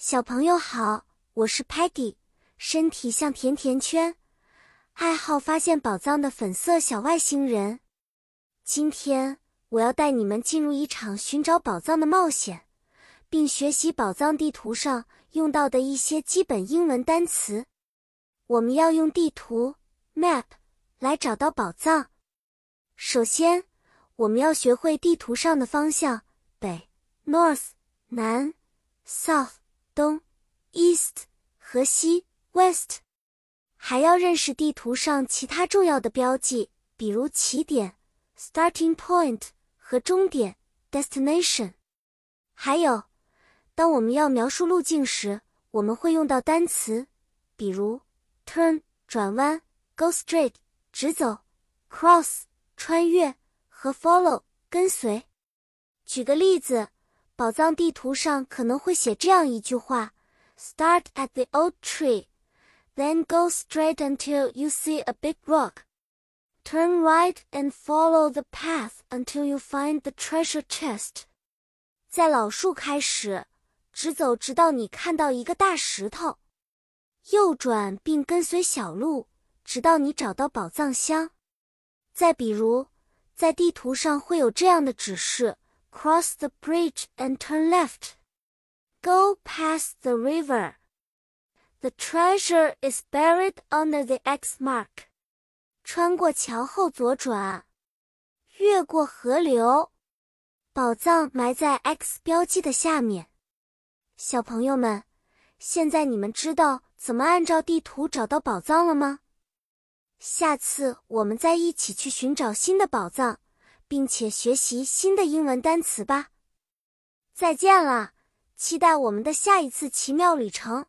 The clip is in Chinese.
小朋友好，我是 Patty，身体像甜甜圈，爱好发现宝藏的粉色小外星人。今天我要带你们进入一场寻找宝藏的冒险，并学习宝藏地图上用到的一些基本英文单词。我们要用地图 （map） 来找到宝藏。首先，我们要学会地图上的方向：北 （north）、南 （south）。东，east 和西，west，还要认识地图上其他重要的标记，比如起点，starting point 和终点，destination。还有，当我们要描述路径时，我们会用到单词，比如 turn 转弯，go straight 直走，cross 穿越和 follow 跟随。举个例子。宝藏地图上可能会写这样一句话：Start at the old tree, then go straight until you see a big rock. Turn right and follow the path until you find the treasure chest. 在老树开始，直走直到你看到一个大石头，右转并跟随小路，直到你找到宝藏箱。再比如，在地图上会有这样的指示。Cross the bridge and turn left. Go past the river. The treasure is buried under the X mark. 穿过桥后左转，越过河流，宝藏埋在 X 标记的下面。小朋友们，现在你们知道怎么按照地图找到宝藏了吗？下次我们再一起去寻找新的宝藏。并且学习新的英文单词吧。再见了，期待我们的下一次奇妙旅程。